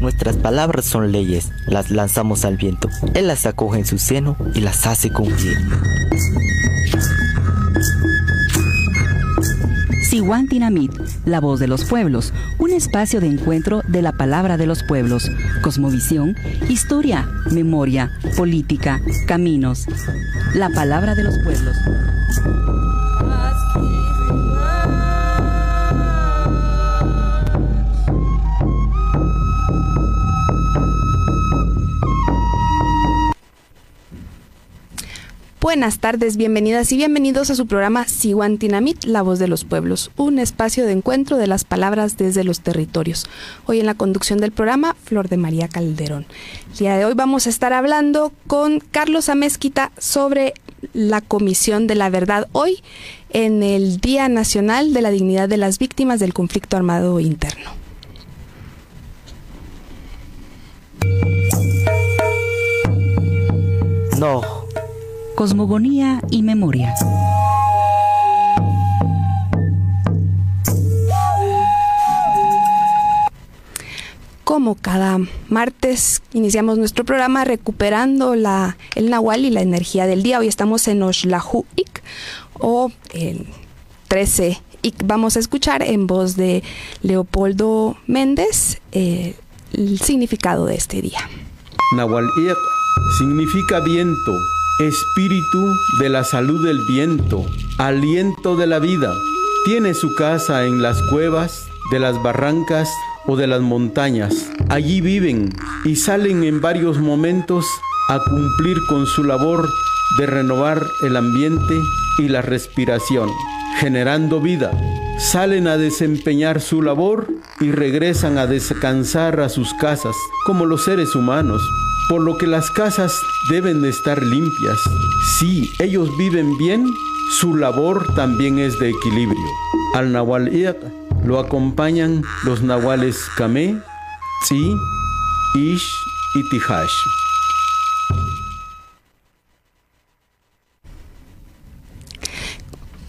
Nuestras palabras son leyes, las lanzamos al viento. Él las acoge en su seno y las hace cumplir. Dinamit, la voz de los pueblos, un espacio de encuentro de la palabra de los pueblos, cosmovisión, historia, memoria, política, caminos. La palabra de los pueblos. Buenas tardes, bienvenidas y bienvenidos a su programa Siwantinamit, la voz de los pueblos, un espacio de encuentro de las palabras desde los territorios. Hoy en la conducción del programa, Flor de María Calderón. El día de hoy vamos a estar hablando con Carlos Amezquita sobre la Comisión de la Verdad hoy en el Día Nacional de la Dignidad de las Víctimas del Conflicto Armado Interno. No Cosmogonía y Memoria. Como cada martes iniciamos nuestro programa recuperando la, el nahual y la energía del día. Hoy estamos en Oshlahu Ik o el 13 Ik. Vamos a escuchar en voz de Leopoldo Méndez eh, el significado de este día. Nahual Ik significa viento espíritu de la salud del viento, aliento de la vida. Tiene su casa en las cuevas de las barrancas o de las montañas. Allí viven y salen en varios momentos a cumplir con su labor de renovar el ambiente y la respiración, generando vida. Salen a desempeñar su labor y regresan a descansar a sus casas como los seres humanos, por lo que las casas deben de estar limpias. Si ellos viven bien, su labor también es de equilibrio. Al Nahual lo acompañan los nahuales Kame, Tzi, Ish y Tihash.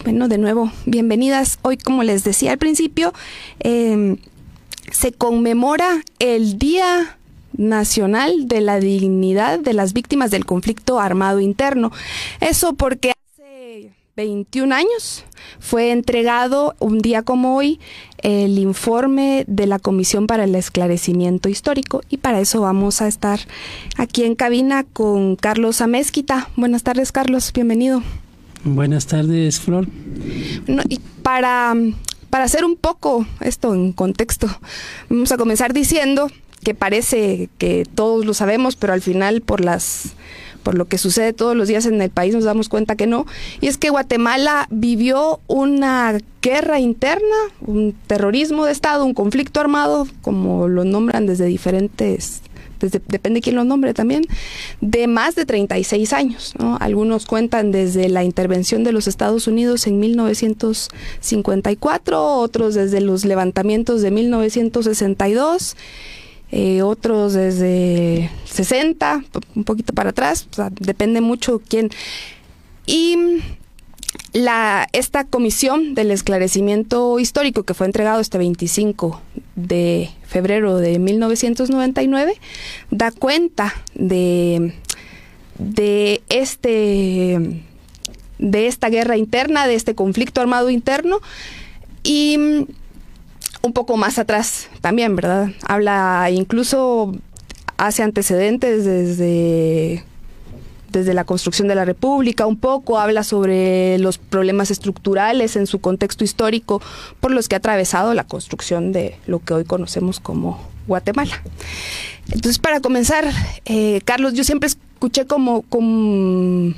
Bueno, de nuevo, bienvenidas. Hoy, como les decía al principio, em, se conmemora el Día Nacional de la Dignidad de las Víctimas del Conflicto Armado Interno. Eso porque hace 21 años fue entregado un día como hoy el informe de la Comisión para el Esclarecimiento Histórico y para eso vamos a estar aquí en cabina con Carlos Amezquita. Buenas tardes, Carlos, bienvenido. Buenas tardes, Flor. y para, para hacer un poco esto en contexto, vamos a comenzar diciendo que parece que todos lo sabemos, pero al final por las por lo que sucede todos los días en el país nos damos cuenta que no, y es que Guatemala vivió una guerra interna, un terrorismo de Estado, un conflicto armado, como lo nombran desde diferentes depende de quién lo nombre también, de más de 36 años. Algunos cuentan desde la intervención de los Estados Unidos en 1954, otros desde los levantamientos de 1962 eh, otros desde 60, un poquito para atrás, depende mucho quién. Y la, esta comisión del esclarecimiento histórico que fue entregado este 25 de febrero de 1999 da cuenta de, de este de esta guerra interna, de este conflicto armado interno y un poco más atrás también, ¿verdad? Habla incluso hace antecedentes desde desde la construcción de la República, un poco habla sobre los problemas estructurales en su contexto histórico por los que ha atravesado la construcción de lo que hoy conocemos como Guatemala. Entonces, para comenzar, eh, Carlos, yo siempre escuché como con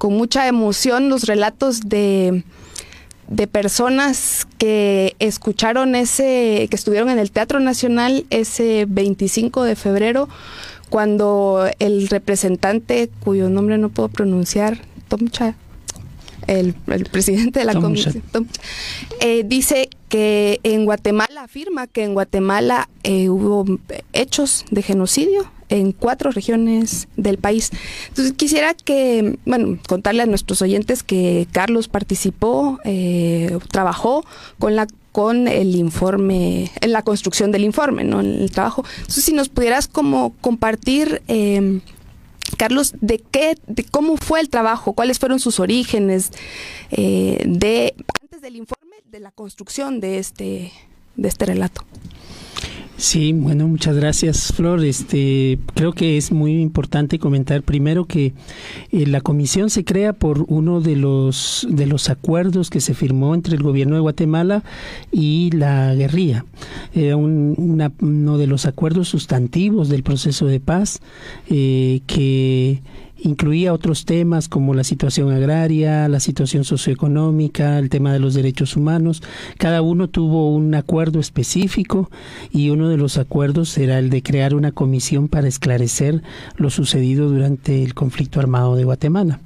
mucha emoción los relatos de de personas que escucharon ese, que estuvieron en el Teatro Nacional ese 25 de febrero, cuando el representante, cuyo nombre no puedo pronunciar, Tomcha, el, el presidente de la comisión, eh, dice que en Guatemala, afirma que en Guatemala eh, hubo hechos de genocidio en cuatro regiones del país. Entonces quisiera que, bueno, contarle a nuestros oyentes que Carlos participó, eh, trabajó con la con el informe, en la construcción del informe, ¿no? En el trabajo. Entonces, si nos pudieras como compartir, eh, Carlos, de qué, de cómo fue el trabajo, cuáles fueron sus orígenes, eh, de antes del informe, de la construcción de este, de este relato. Sí, bueno, muchas gracias, Flor. Este, creo que es muy importante comentar primero que eh, la comisión se crea por uno de los de los acuerdos que se firmó entre el gobierno de Guatemala y la guerrilla. Era un, uno de los acuerdos sustantivos del proceso de paz eh, que incluía otros temas como la situación agraria, la situación socioeconómica, el tema de los derechos humanos. Cada uno tuvo un acuerdo específico y uno de los acuerdos era el de crear una comisión para esclarecer lo sucedido durante el conflicto armado de Guatemala.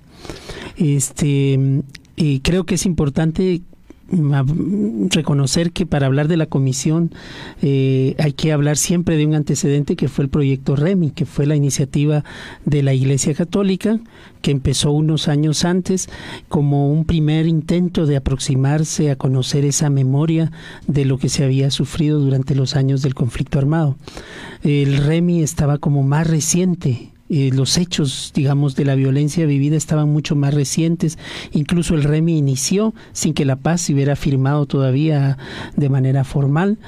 Este, y creo que es importante reconocer que para hablar de la comisión eh, hay que hablar siempre de un antecedente que fue el proyecto REMI, que fue la iniciativa de la Iglesia Católica, que empezó unos años antes como un primer intento de aproximarse a conocer esa memoria de lo que se había sufrido durante los años del conflicto armado. El REMI estaba como más reciente eh, los hechos, digamos, de la violencia vivida estaban mucho más recientes. Incluso el REMI inició sin que la paz se hubiera firmado todavía de manera formal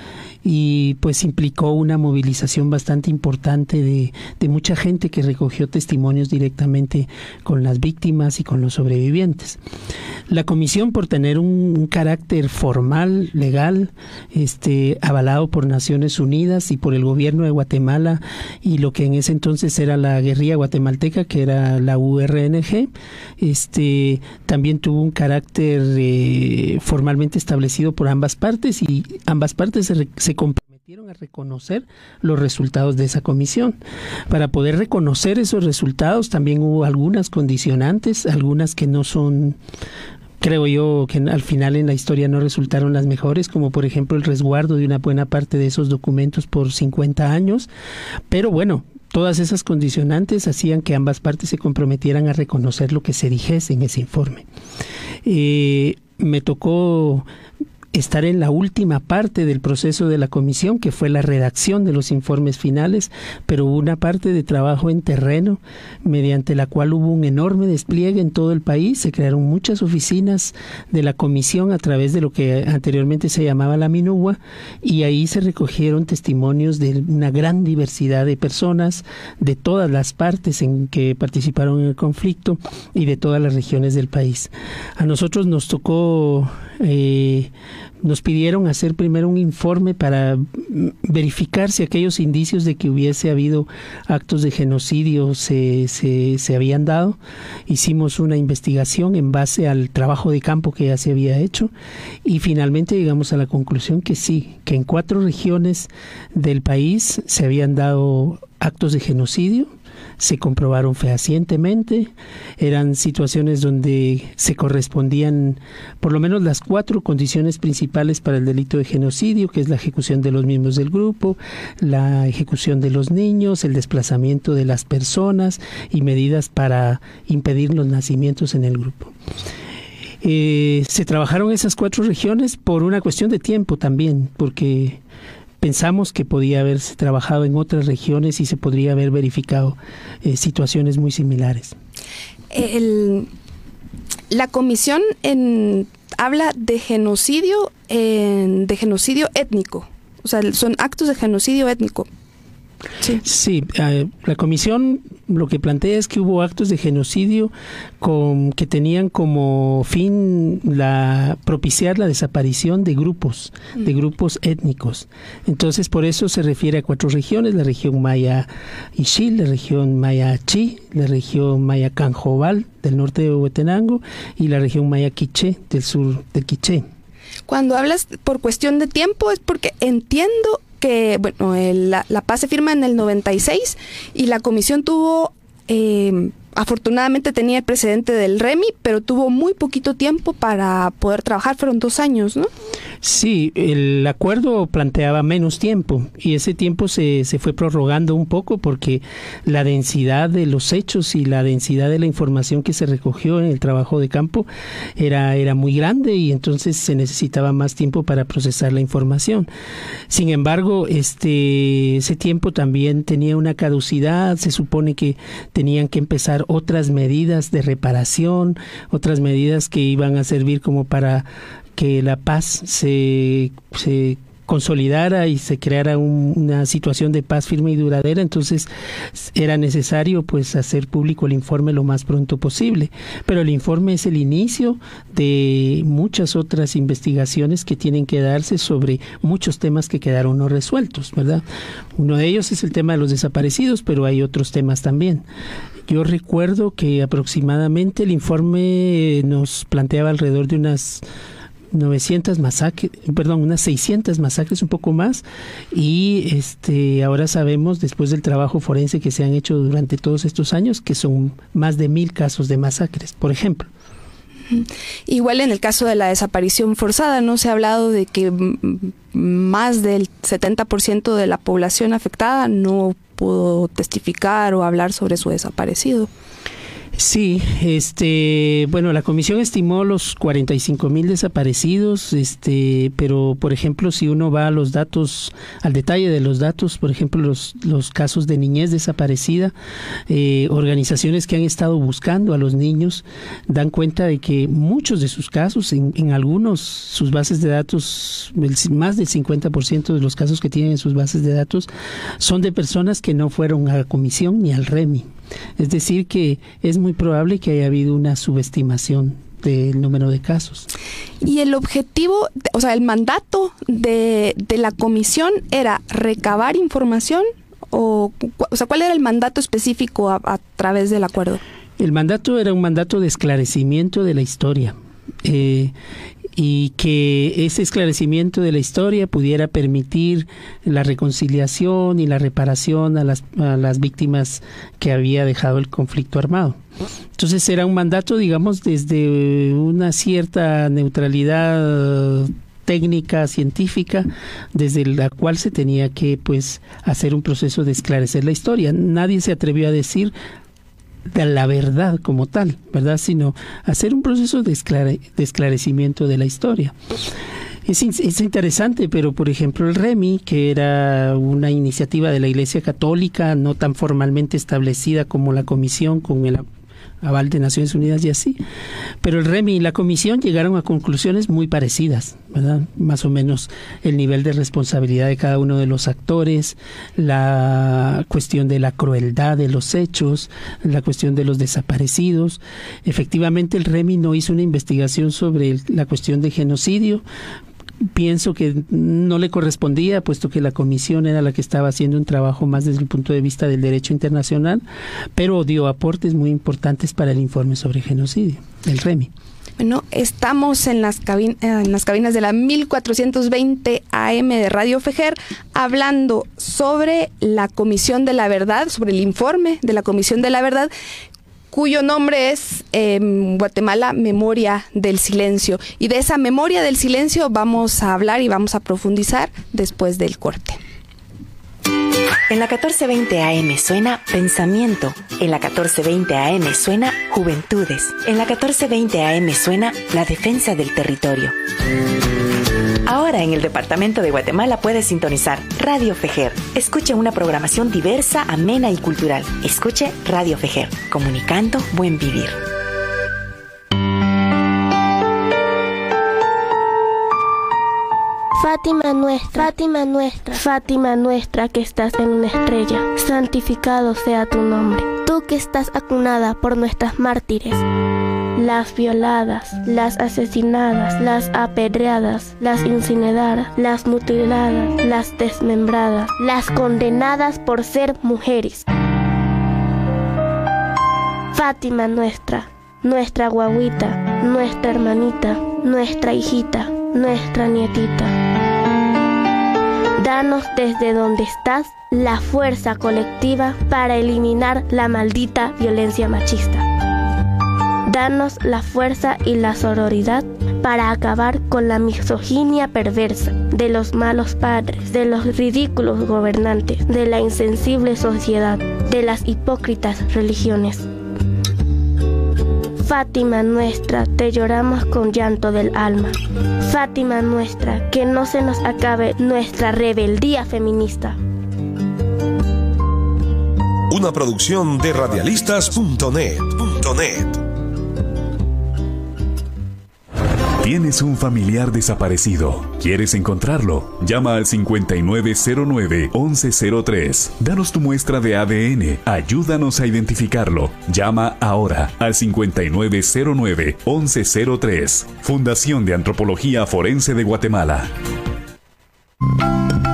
y pues implicó una movilización bastante importante de, mucha gente que recogió testimonios directamente con las víctimas y con los sobrevivientes. La comisión, por tener un, carácter formal, legal, este, avalado por Naciones Unidas y por el gobierno de Guatemala y lo que en ese entonces era la guerrilla guatemalteca, que era la URNG, este, también tuvo un carácter eh, formalmente establecido por ambas partes y ambas partes se, se comprometieron a reconocer los resultados de esa comisión. Para poder reconocer esos resultados también hubo algunas condicionantes, algunas que no son creo yo que al final en la historia no resultaron las mejores, como por ejemplo el resguardo de una buena parte de esos documentos por 50 años. Pero bueno, todas esas condicionantes hacían que ambas partes se comprometieran a reconocer lo que se dijese en ese informe. Eh, me tocó estar en la última parte del proceso de la comisión, que fue la redacción de los informes finales, pero hubo una parte de trabajo en terreno, mediante la cual hubo un enorme despliegue en todo el país. Se crearon muchas oficinas de la comisión a través de lo que anteriormente se llamaba la Minúa, y ahí se recogieron testimonios de una gran diversidad de personas de todas las partes en que participaron en el conflicto y de todas las regiones del país. A nosotros nos tocó eh, nos pidieron hacer primero un informe para verificar si aquellos indicios de que hubiese habido actos de genocidio se, se, se, habían dado. Hicimos una investigación en base al trabajo de campo que ya se había hecho y finalmente llegamos a la conclusión que sí, que en cuatro regiones del país se habían dado actos de genocidio se comprobaron fehacientemente, eran situaciones donde se correspondían por lo menos las cuatro condiciones principales para el delito de genocidio, que es la ejecución de los miembros del grupo, la ejecución de los niños, el desplazamiento de las personas y medidas para impedir los nacimientos en el grupo. Eh, se trabajaron esas cuatro regiones por una cuestión de tiempo también, porque pensamos que podía haberse trabajado en otras regiones y se podría haber verificado eh, situaciones muy similares. la comisión en, habla de genocidio, de genocidio étnico. O sea, son actos de genocidio étnico. Sí, eh, la comisión lo que plantea es que hubo actos de genocidio con, que tenían como fin la propiciar la desaparición de grupos, de mm. grupos étnicos. Entonces, por eso se refiere a cuatro regiones, la región Maya Ixil, la región Maya Chi, la región Maya Canjobal del norte de Huetenango y la región Maya Quiché del sur del Quiché. Cuando hablas por cuestión de tiempo es porque entiendo que, bueno, la, paz se firma en el 96 y la comisión tuvo eh, afortunadamente tenía el precedente del REMI, pero tuvo muy poquito tiempo para poder trabajar, fueron dos años, ¿no? Sí, el acuerdo planteaba menos tiempo y ese tiempo se, se fue prorrogando un poco porque la densidad de los hechos y la densidad de la información que se recogió en el trabajo de campo era, era muy grande y entonces se necesitaba más tiempo para procesar la información. Sin embargo, este, ese tiempo también tenía una caducidad, se supone que tenían que empezar otras medidas de reparación, otras medidas que iban a servir como para que la paz se, se consolidara y se creara una situación de paz firme y duradera, entonces era necesario pues hacer público el informe lo más pronto posible. Pero el informe es el inicio de muchas otras investigaciones que tienen que darse sobre muchos temas que quedaron no resueltos, ¿verdad? Uno de ellos es el tema de los desaparecidos, pero hay otros temas también. Yo recuerdo que aproximadamente el informe nos planteaba alrededor de unas 900 masacres, perdón, unas 600 masacres, un poco más, y este ahora sabemos, después del trabajo forense que se han hecho durante todos estos años, que son más de mil casos de masacres, por ejemplo. Igual en el caso de la desaparición forzada, no se ha hablado de que más del 70% de la población afectada no pudo testificar o hablar sobre su desaparecido. Sí, este, bueno, la comisión estimó los 45 mil desaparecidos, este, pero por ejemplo, si uno va a los datos, al detalle de los datos, por ejemplo, los, los casos de niñez desaparecida, eh, organizaciones que han estado buscando a los niños dan cuenta de que muchos de sus casos, en, en algunos, sus bases de datos, más del 50% de los casos que tienen en sus bases de datos, son de personas que no fueron a la comisión ni al REMI. Es decir, que es muy probable que haya habido una subestimación del número de casos. Y el objetivo, o sea, el mandato de, de la comisión era recabar información o, o sea, ¿cuál era el mandato específico a, a través del acuerdo? El mandato era un mandato de esclarecimiento de la historia. Eh, y que ese esclarecimiento de la historia pudiera permitir la reconciliación y la reparación a las, víctimas que había dejado el conflicto armado. Entonces era un mandato, digamos, desde una cierta neutralidad técnica científica desde la cual se tenía que pues hacer un proceso de esclarecer la historia. Nadie se atrevió a decir de la verdad como tal, ¿verdad? Sino hacer un proceso de, esclare, de esclarecimiento de la historia. Es, es, interesante, pero por ejemplo el REMI, que era una iniciativa de la Iglesia Católica, no tan formalmente establecida como la Comisión con el aval de Naciones Unidas y así. Pero el REMI y la Comisión llegaron a conclusiones muy parecidas, ¿verdad? Más o menos el nivel de responsabilidad de cada uno de los actores, la cuestión de la crueldad de los hechos, la cuestión de los desaparecidos. Efectivamente, el REMI no hizo una investigación sobre la cuestión de genocidio, pienso que no le correspondía, puesto que la comisión era la que estaba haciendo un trabajo más desde el punto de vista del derecho internacional, pero dio aportes muy importantes para el informe sobre genocidio, el REMI. Bueno, estamos en las, cabin en las cabinas de la 1420 AM de Radio Fejer hablando sobre la Comisión de la Verdad, sobre el informe de la Comisión de la Verdad cuyo nombre es eh, Guatemala Memoria del Silencio. Y de esa memoria del silencio vamos a hablar y vamos a profundizar después del corte. En la 1420 AM suena Pensamiento. En la 1420 AM suena Juventudes. En la 1420 AM suena La Defensa del Territorio. Ahora en el departamento de Guatemala puedes sintonizar Radio Fejer. Escuche una programación diversa, amena y cultural. Escuche Radio Fejer, comunicando buen vivir. Fátima nuestra, Fátima nuestra, Fátima nuestra que estás en una estrella, santificado sea tu nombre. Tú que estás acunada por nuestras mártires las violadas, las asesinadas, las apedreadas, las incineradas, las mutiladas, las desmembradas, las condenadas por ser mujeres. Fátima nuestra, nuestra guaguita, nuestra hermanita, nuestra hijita, nuestra nietita Danos desde donde estás la fuerza colectiva para eliminar la maldita violencia machista. Danos la fuerza y la sororidad para acabar con la misoginia perversa de los malos padres, de los ridículos gobernantes, de la insensible sociedad, de las hipócritas religiones. Fátima nuestra, te lloramos con llanto del alma. Fátima nuestra, que no se nos acabe nuestra rebeldía feminista. Una producción de radialistas.net. Tienes un familiar desaparecido. ¿Quieres encontrarlo? Llama al 5909-1103. Danos tu muestra de ADN. Ayúdanos a identificarlo. Llama ahora al 5909-1103. Fundación de Antropología Forense de Guatemala.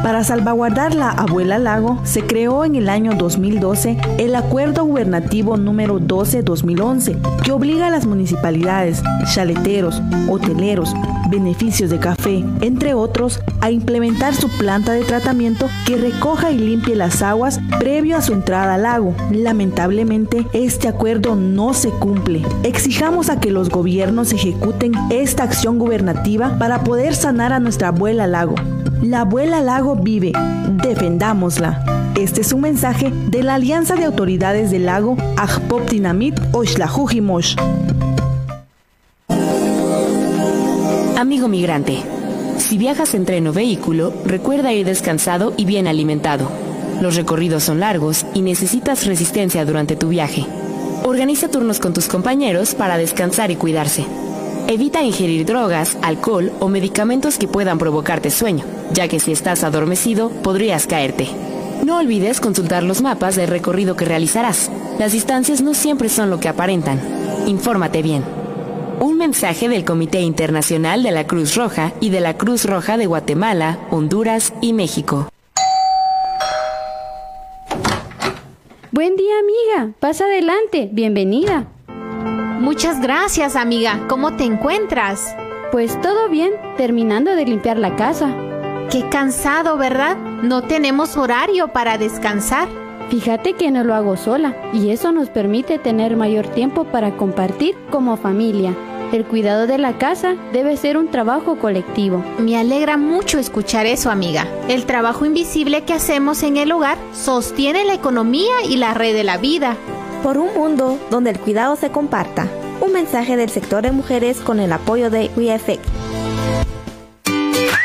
Para salvaguardar la Abuela Lago, se creó en el año 2012 el Acuerdo Gubernativo número 12-2011, que obliga a las municipalidades, chaleteros, hoteleros, beneficios de café, entre otros, a implementar su planta de tratamiento que recoja y limpie las aguas previo a su entrada al lago. Lamentablemente, este acuerdo no se cumple. Exijamos a que los gobiernos ejecuten esta acción gubernativa para poder sanar a nuestra abuela lago. La abuela lago vive, defendámosla. Este es un mensaje de la Alianza de Autoridades del Lago Ajpop Dinamit Oshlajujimosh. Amigo migrante, si viajas en tren o vehículo, recuerda ir descansado y bien alimentado. Los recorridos son largos y necesitas resistencia durante tu viaje. Organiza turnos con tus compañeros para descansar y cuidarse. Evita ingerir drogas, alcohol o medicamentos que puedan provocarte sueño, ya que si estás adormecido podrías caerte. No olvides consultar los mapas del recorrido que realizarás. Las distancias no siempre son lo que aparentan. Infórmate bien. Un mensaje del Comité Internacional de la Cruz Roja y de la Cruz Roja de Guatemala, Honduras y México. Buen día, amiga. Pasa adelante. Bienvenida. Muchas gracias, amiga. ¿Cómo te encuentras? Pues todo bien, terminando de limpiar la casa. Qué cansado, ¿verdad? No tenemos horario para descansar. Fíjate que no lo hago sola y eso nos permite tener mayor tiempo para compartir como familia. El cuidado de la casa debe ser un trabajo colectivo. Me alegra mucho escuchar eso, amiga. El trabajo invisible que hacemos en el hogar sostiene la economía y la red de la vida. Por un mundo donde el cuidado se comparta. Un mensaje del sector de mujeres con el apoyo de WeEffect.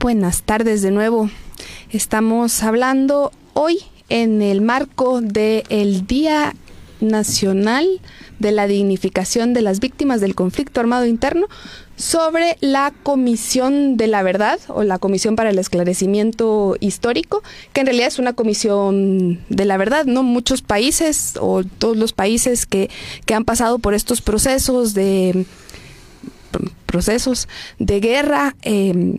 Buenas tardes de nuevo. Estamos hablando hoy en el marco del Día Nacional de la Dignificación de las Víctimas del Conflicto Armado Interno sobre la Comisión de la Verdad o la Comisión para el Esclarecimiento Histórico, que en realidad es una comisión de la verdad, ¿no? Muchos países o todos los países que, que han pasado por estos procesos de procesos de guerra eh,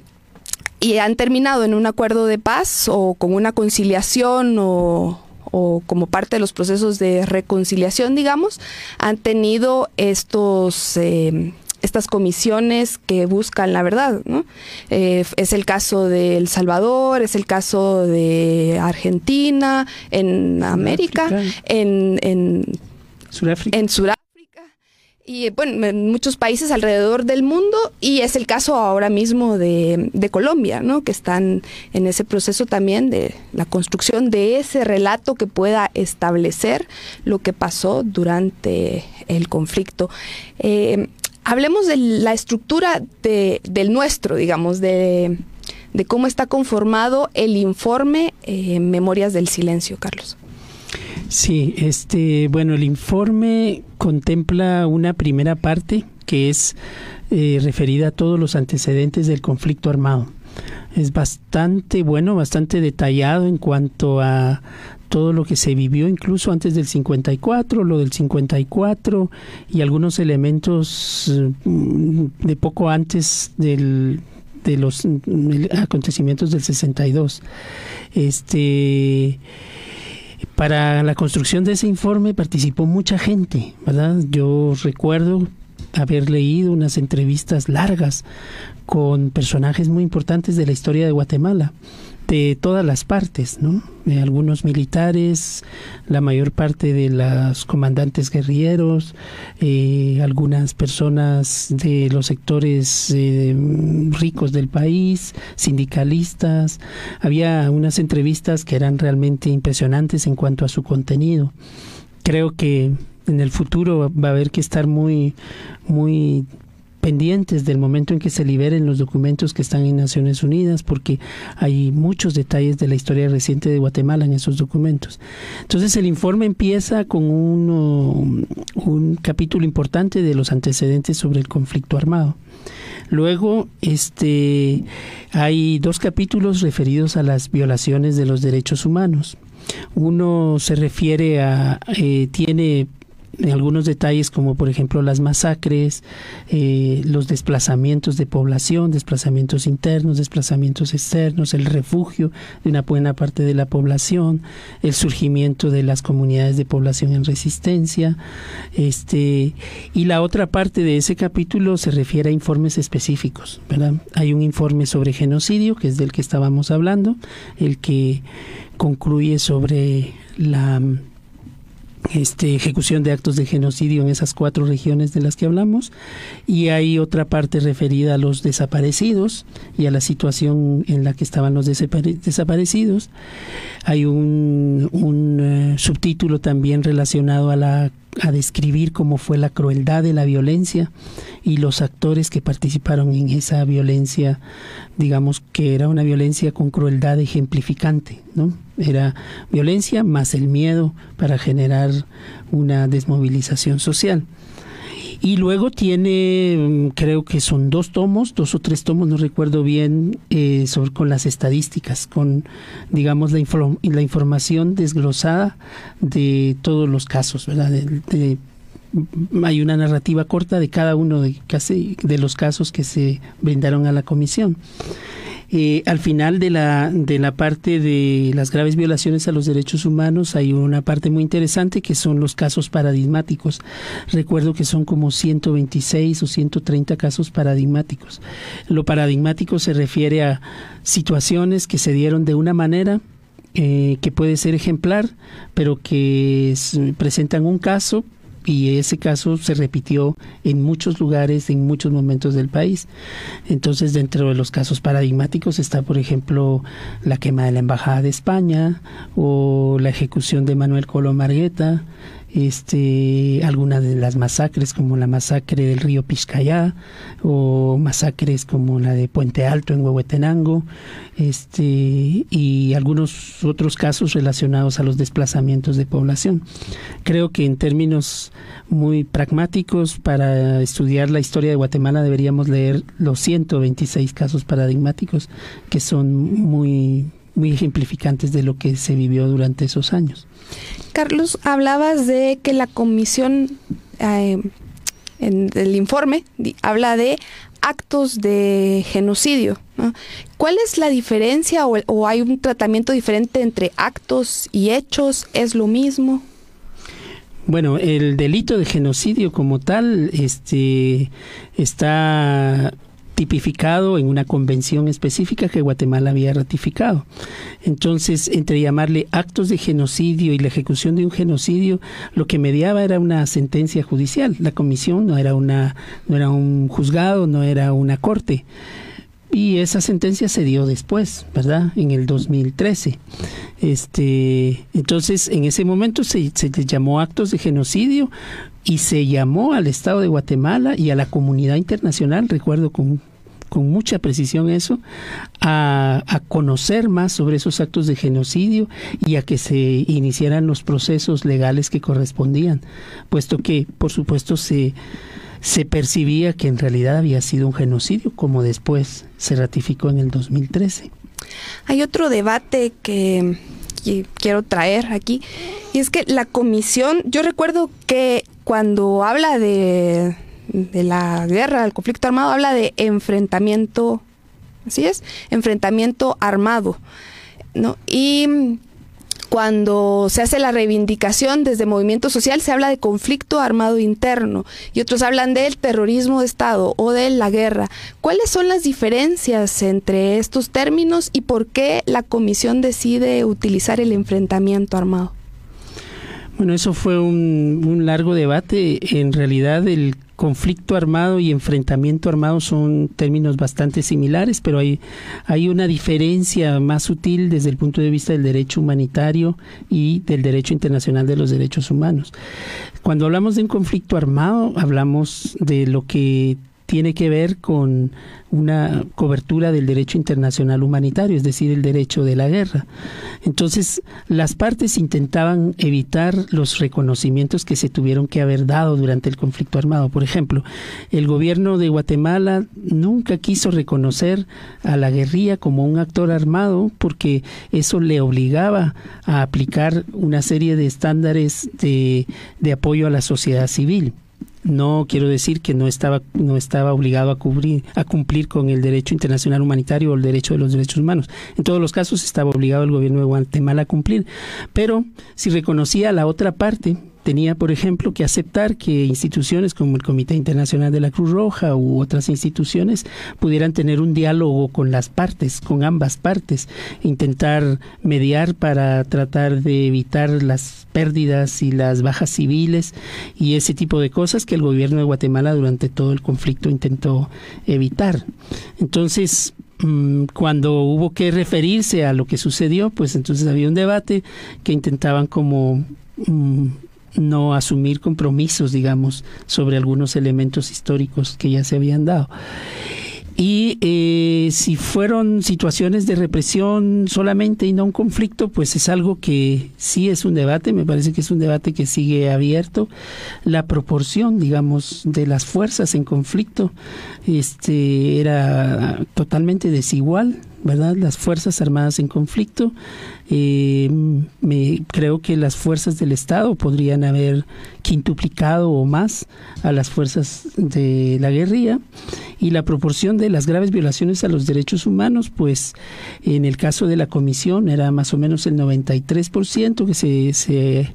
y han terminado en un acuerdo de paz o con una conciliación o, o como parte de los procesos de reconciliación, digamos, han tenido estos eh, estas comisiones que buscan la verdad. ¿no? Eh, es el caso de El Salvador, es el caso de Argentina, en América, en, en Sudáfrica. En Sudáfrica y bueno, en muchos países alrededor del mundo y es el caso ahora mismo de, de, Colombia, ¿no? que están en ese proceso también de la construcción de ese relato que pueda establecer lo que pasó durante el conflicto. Eh, hablemos de la estructura de, del nuestro, digamos, de, de, cómo está conformado el informe eh, Memorias del Silencio, Carlos. Sí, este, bueno, el informe contempla una primera parte que es eh, referida a todos los antecedentes del conflicto armado. Es bastante bueno, bastante detallado en cuanto a todo lo que se vivió incluso antes del 54, lo del 54 y algunos elementos mm, de poco antes del, de los acontecimientos del 62. Este para la construcción de ese informe participó mucha gente, ¿verdad? Yo recuerdo haber leído unas entrevistas largas con personajes muy importantes de la historia de Guatemala de todas las partes, ¿no? Algunos militares, la mayor parte de los comandantes guerrilleros, eh, algunas personas de los sectores eh, ricos del país, sindicalistas. Había unas entrevistas que eran realmente impresionantes en cuanto a su contenido. Creo que en el futuro va a haber que estar muy, muy pendientes del momento en que se liberen los documentos que están en Naciones Unidas, porque hay muchos detalles de la historia reciente de Guatemala en esos documentos. Entonces el informe empieza con un, un capítulo importante de los antecedentes sobre el conflicto armado. Luego, este, hay dos capítulos referidos a las violaciones de los derechos humanos. Uno se refiere a, eh, tiene algunos detalles como por ejemplo las masacres, eh, los desplazamientos de población, desplazamientos internos, desplazamientos externos, el refugio de una buena parte de la población, el surgimiento de las comunidades de población en resistencia, este y la otra parte de ese capítulo se refiere a informes específicos, ¿verdad? Hay un informe sobre genocidio que es del que estábamos hablando, el que concluye sobre la este, ejecución de actos de genocidio en esas cuatro regiones de las que hablamos y hay otra parte referida a los desaparecidos y a la situación en la que estaban los desaparecidos. Hay un, un eh, subtítulo también relacionado a la a describir cómo fue la crueldad de la violencia y los actores que participaron en esa violencia, digamos que era una violencia con crueldad ejemplificante, ¿no? Era violencia más el miedo para generar una desmovilización social. Y luego tiene, mm, creo que son dos tomos, dos o tres tomos, no recuerdo bien, eh, sobre, con las estadísticas, con, digamos, la, la información desglosada de todos los casos, ¿verdad? Mm, hay una narrativa corta de cada uno de, de los casos que se brindaron a la comisión. Eh, al final de la, de la parte de las graves violaciones a los derechos humanos hay una parte muy interesante que son los casos paradigmáticos. Recuerdo que son como 126 o 130 casos paradigmáticos. Lo paradigmático se refiere a situaciones que se dieron de una manera eh, que puede ser ejemplar, pero que presentan un caso y ese caso se repitió en muchos lugares, en muchos momentos del país. Entonces, dentro de los casos paradigmáticos está, por ejemplo, la quema de la Embajada de España o la ejecución de Manuel Colón Margueta, este, algunas de las masacres como la masacre del río Pizcayá o masacres como la de Puente Alto en Huehuetenango este, y algunos otros casos relacionados a los desplazamientos de población. Creo que en términos muy pragmáticos para estudiar la historia de Guatemala deberíamos leer los 126 casos paradigmáticos que son muy muy ejemplificantes de lo que se vivió durante esos años. Carlos, hablabas de que la comisión eh, en el informe habla de actos de genocidio. ¿Cuál es la diferencia o, o, hay un tratamiento diferente entre actos y hechos? ¿Es lo mismo? Bueno, el delito de genocidio como tal este, está tipificado en una convención específica que Guatemala había ratificado. Entonces, entre llamarle actos de genocidio y la ejecución de un genocidio, lo que mediaba era una sentencia judicial. La comisión no era una no era un juzgado, no era una corte. Y esa sentencia se dio después, ¿verdad? En el 2013. Este, entonces, en ese momento se, se llamó actos de genocidio y se llamó al Estado de Guatemala y a la comunidad internacional, recuerdo con, con mucha precisión eso, a, a, conocer más sobre esos actos de genocidio y a que se iniciaran los procesos legales que correspondían, puesto que, por supuesto, se se percibía que en realidad había sido un genocidio, como después se ratificó en el 2013. Hay otro debate que, quiero traer aquí, y es que la comisión, yo recuerdo que cuando habla de, la guerra, del conflicto armado, habla de enfrentamiento, así es, enfrentamiento armado, ¿no? Y cuando se hace la reivindicación desde movimiento social, se habla de conflicto armado interno y otros hablan del terrorismo de Estado o de la guerra. ¿Cuáles son las diferencias entre estos términos y por qué la comisión decide utilizar el enfrentamiento armado? Bueno, eso fue un, largo debate. En realidad, el conflicto armado y enfrentamiento armado son términos bastante similares, pero hay, hay una diferencia más sutil desde el punto de vista del derecho humanitario y del derecho internacional de los derechos humanos. Cuando hablamos de un conflicto armado, hablamos de lo que tiene que ver con una cobertura del derecho internacional humanitario, es decir, el derecho de la guerra. Entonces, las partes intentaban evitar los reconocimientos que se tuvieron que haber dado durante el conflicto armado. Por ejemplo, el gobierno de Guatemala nunca quiso reconocer a la guerrilla como un actor armado porque eso le obligaba a aplicar una serie de estándares de, de apoyo a la sociedad civil no quiero decir que no estaba no estaba obligado a cubrir a cumplir con el derecho internacional humanitario o el derecho de los derechos humanos. En todos los casos estaba obligado el gobierno de Guatemala a cumplir, pero si reconocía la otra parte tenía, por ejemplo, que aceptar que instituciones como el Comité Internacional de la Cruz Roja u otras instituciones pudieran tener un diálogo con las partes, con ambas partes, intentar mediar para tratar de evitar las pérdidas y las bajas civiles y ese tipo de cosas que el gobierno de Guatemala durante todo el conflicto intentó evitar. Entonces, mm, cuando hubo que referirse a lo que sucedió, pues entonces había un debate que intentaban como mm, no asumir compromisos, digamos, sobre algunos elementos históricos que ya se habían dado. Y eh, si fueron situaciones de represión solamente y no un conflicto, pues es algo que sí es un debate, me parece que es un debate que sigue abierto. La proporción, digamos, de las fuerzas en conflicto este, era totalmente desigual, ¿verdad? Las Fuerzas Armadas en conflicto eh, me, creo que las fuerzas del Estado podrían haber quintuplicado o más a las fuerzas de la guerrilla y la proporción de las graves violaciones a los derechos humanos, pues en el caso de la comisión era más o menos el 93% que se,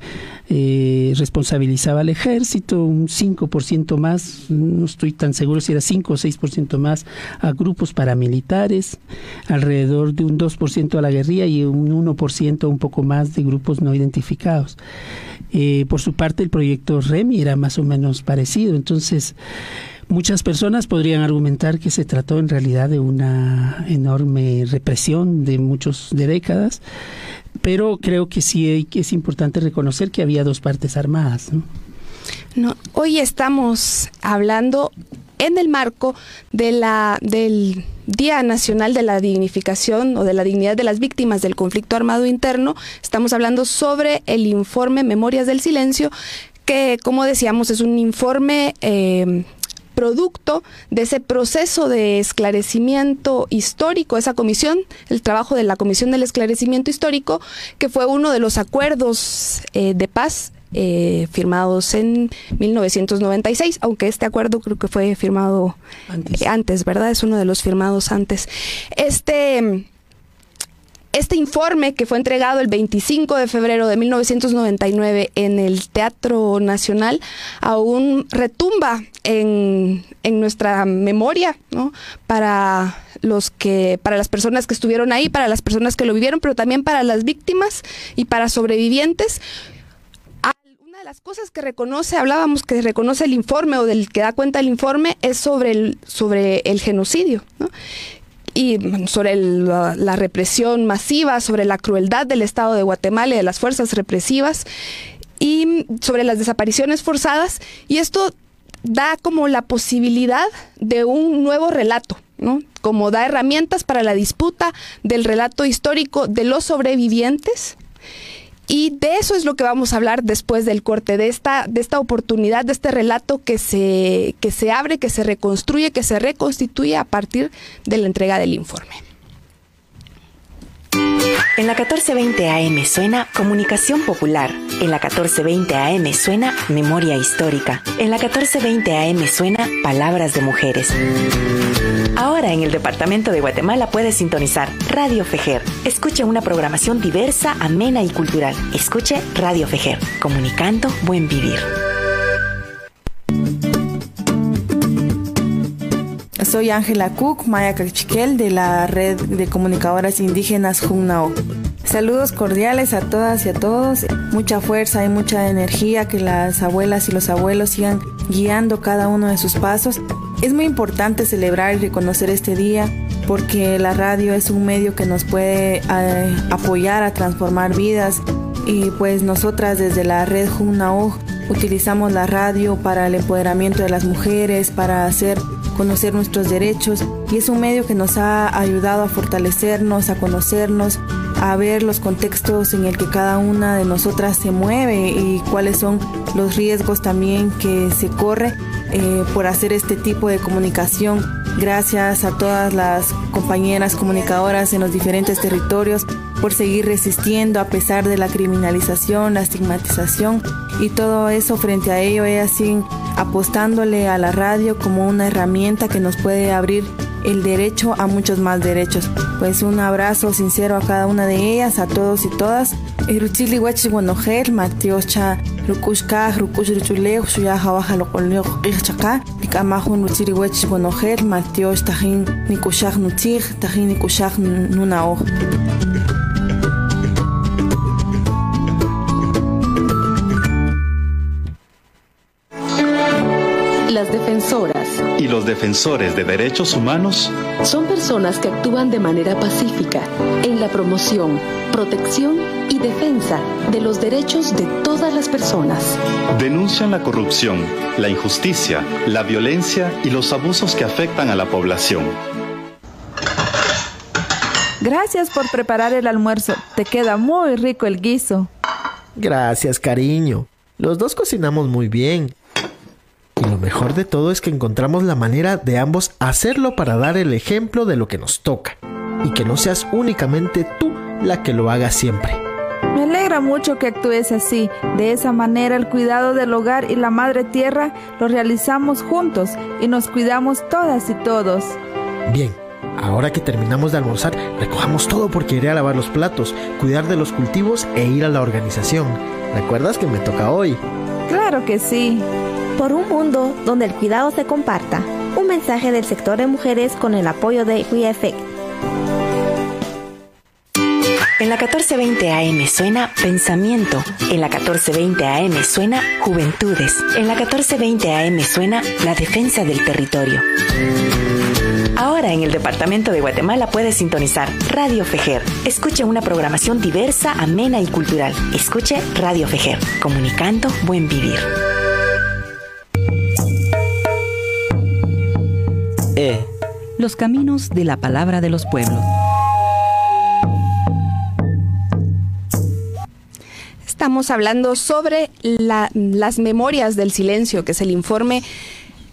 eh, responsabilizaba al ejército, un 5% más, no estoy tan seguro si era 5 o 6% más a grupos paramilitares, alrededor de un 2% a la guerrilla y un 1% un poco más de grupos no identificados. Eh, por su parte, el proyecto REMI era más o menos parecido. Entonces, muchas personas podrían argumentar que se trató en realidad de una enorme represión de muchos de décadas, pero creo que sí es importante reconocer que había dos partes armadas. No, hoy estamos hablando en el marco de la, del Día Nacional de la Dignificación o de la Dignidad de las Víctimas del Conflicto Armado Interno. Estamos hablando sobre el informe Memorias del Silencio, que como decíamos es un informe eh, producto de ese proceso de esclarecimiento histórico, esa comisión, el trabajo de la Comisión del Esclarecimiento Histórico, que fue uno de los acuerdos eh, de paz eh, firmados en 1996, aunque este acuerdo creo que fue firmado antes. ¿verdad? Es uno de los firmados antes. Este este informe que fue entregado el 25 de febrero de 1999 en el Teatro Nacional aún retumba en, en nuestra memoria, ¿no? Para los que, para las personas que estuvieron ahí, para las personas que lo vivieron, pero también para las víctimas y para sobrevivientes las cosas que reconoce, hablábamos que reconoce el informe o del que da cuenta el informe, es sobre el, sobre el genocidio. y sobre la, represión masiva, sobre la crueldad del Estado de Guatemala y de las fuerzas represivas, y sobre las desapariciones forzadas. Y esto da como la posibilidad de un nuevo relato, ¿no? como da herramientas para la disputa del relato histórico de los sobrevivientes Y de eso es lo que vamos a hablar después del corte, de esta, de esta oportunidad, de este relato que se, que se abre, que se reconstruye, que se reconstituye a partir de la entrega del informe. En la 1420 AM suena Comunicación Popular. En la 1420 AM suena Memoria Histórica. En la 1420 AM suena Palabras de Mujeres. Ahora en el Departamento de Guatemala puedes sintonizar Radio Fejer. Escuche una programación diversa, amena y cultural. Escuche Radio Fejer, comunicando buen vivir. Soy Ángela Cook, Maya Cachiquel de la Red de Comunicadoras Indígenas Junnao. Saludos cordiales a todas y a todos. Mucha fuerza y mucha energía que las abuelas y los abuelos sigan guiando cada uno de sus pasos. Es muy importante celebrar y reconocer este día porque la radio es un medio que nos puede eh, apoyar a transformar vidas y pues nosotras desde la red Junnao utilizamos la radio para el empoderamiento de las mujeres, para hacer conocer nuestros derechos y es un medio que nos ha ayudado a fortalecernos, a conocernos, a ver los contextos en el que cada una de nosotras se mueve y cuáles son los riesgos también que se corre eh, por hacer este tipo de comunicación. Gracias a todas las compañeras comunicadoras en los diferentes territorios por seguir resistiendo a pesar de la criminalización, la estigmatización y todo eso frente a ello ellas siguen apostándole a la radio como una herramienta que nos puede abrir el derecho a muchos más derechos. Pues un abrazo sincero a cada una de ellas, a todos y todas. Defensoras y los defensores de derechos humanos son personas que actúan de manera pacífica en la promoción, protección y defensa de los derechos de todas las personas. Denuncian la corrupción, la injusticia, la violencia y los abusos que afectan a la población. Gracias por preparar el almuerzo. Te queda muy rico el guiso. Gracias, cariño. Los dos cocinamos muy bien. Y lo mejor de todo es que encontramos la manera de ambos hacerlo para dar el ejemplo de lo que nos toca. Y que no seas únicamente tú la que lo haga siempre. Me alegra mucho que actúes así. De esa manera el cuidado del hogar y la madre tierra lo realizamos juntos y nos cuidamos todas y todos. Bien, ahora que terminamos de almorzar, recojamos todo porque iré a lavar los platos, cuidar de los cultivos e ir a la organización. ¿Recuerdas que me toca hoy? Claro que sí. Por un mundo donde el cuidado se comparta. Un mensaje del sector de mujeres con el apoyo de WeEffect. En la 1420 AM suena Pensamiento. En la 1420 AM suena Juventudes. En la 1420 AM suena La Defensa del Territorio. Ahora en el Departamento de Guatemala puedes sintonizar Radio Fejer. Escuche una programación diversa, amena y cultural. Escuche Radio Fejer, comunicando buen vivir. E. Los caminos de la palabra de los pueblos. Estamos hablando sobre la, las memorias del silencio, que es el informe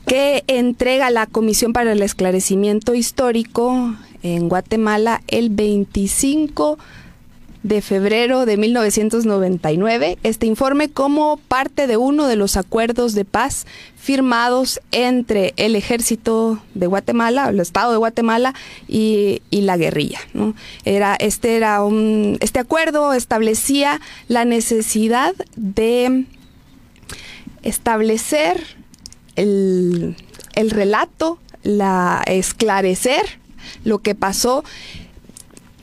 que entrega la Comisión para el Esclarecimiento Histórico en Guatemala el 25 de febrero de 1999. Este informe como parte de uno de los acuerdos de paz firmados entre el ejército de Guatemala, el Estado de Guatemala y, y la guerrilla. ¿no? Era, este, era un, este acuerdo establecía la necesidad de establecer el, el relato, la esclarecer lo que pasó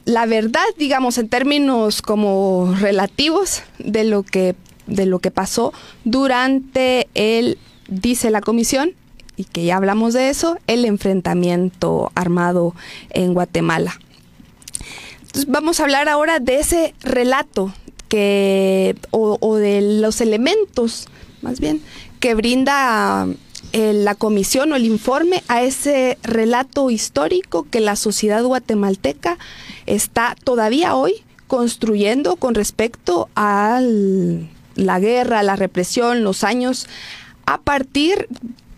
la verdad, digamos, en términos como relativos de lo que, de lo que pasó durante el, dice la comisión, y que ya hablamos de eso, el enfrentamiento armado en Guatemala. Entonces vamos a hablar ahora de ese relato que, o, o de los elementos, más bien, que brinda la comisión o el informe a ese relato histórico que la sociedad guatemalteca está todavía hoy construyendo con respecto a la guerra, la represión, los años, a partir,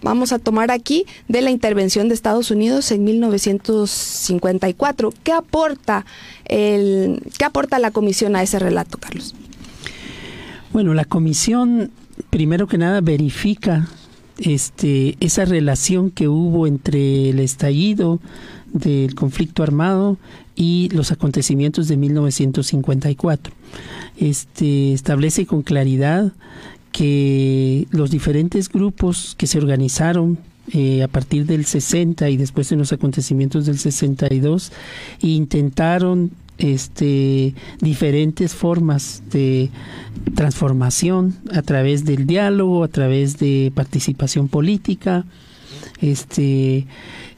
vamos a tomar aquí, de la intervención de Estados Unidos en 1954. ¿Qué aporta, el, ¿qué aporta la comisión a ese relato, Carlos? Bueno, la comisión, primero que nada, verifica este, esa relación que hubo entre el estallido del conflicto armado y los acontecimientos de 1954. Este, establece con claridad que los diferentes grupos que se organizaron eh, a partir del 60 y después de los acontecimientos del 62 intentaron este, diferentes formas de transformación a través del diálogo, a través de participación política, este,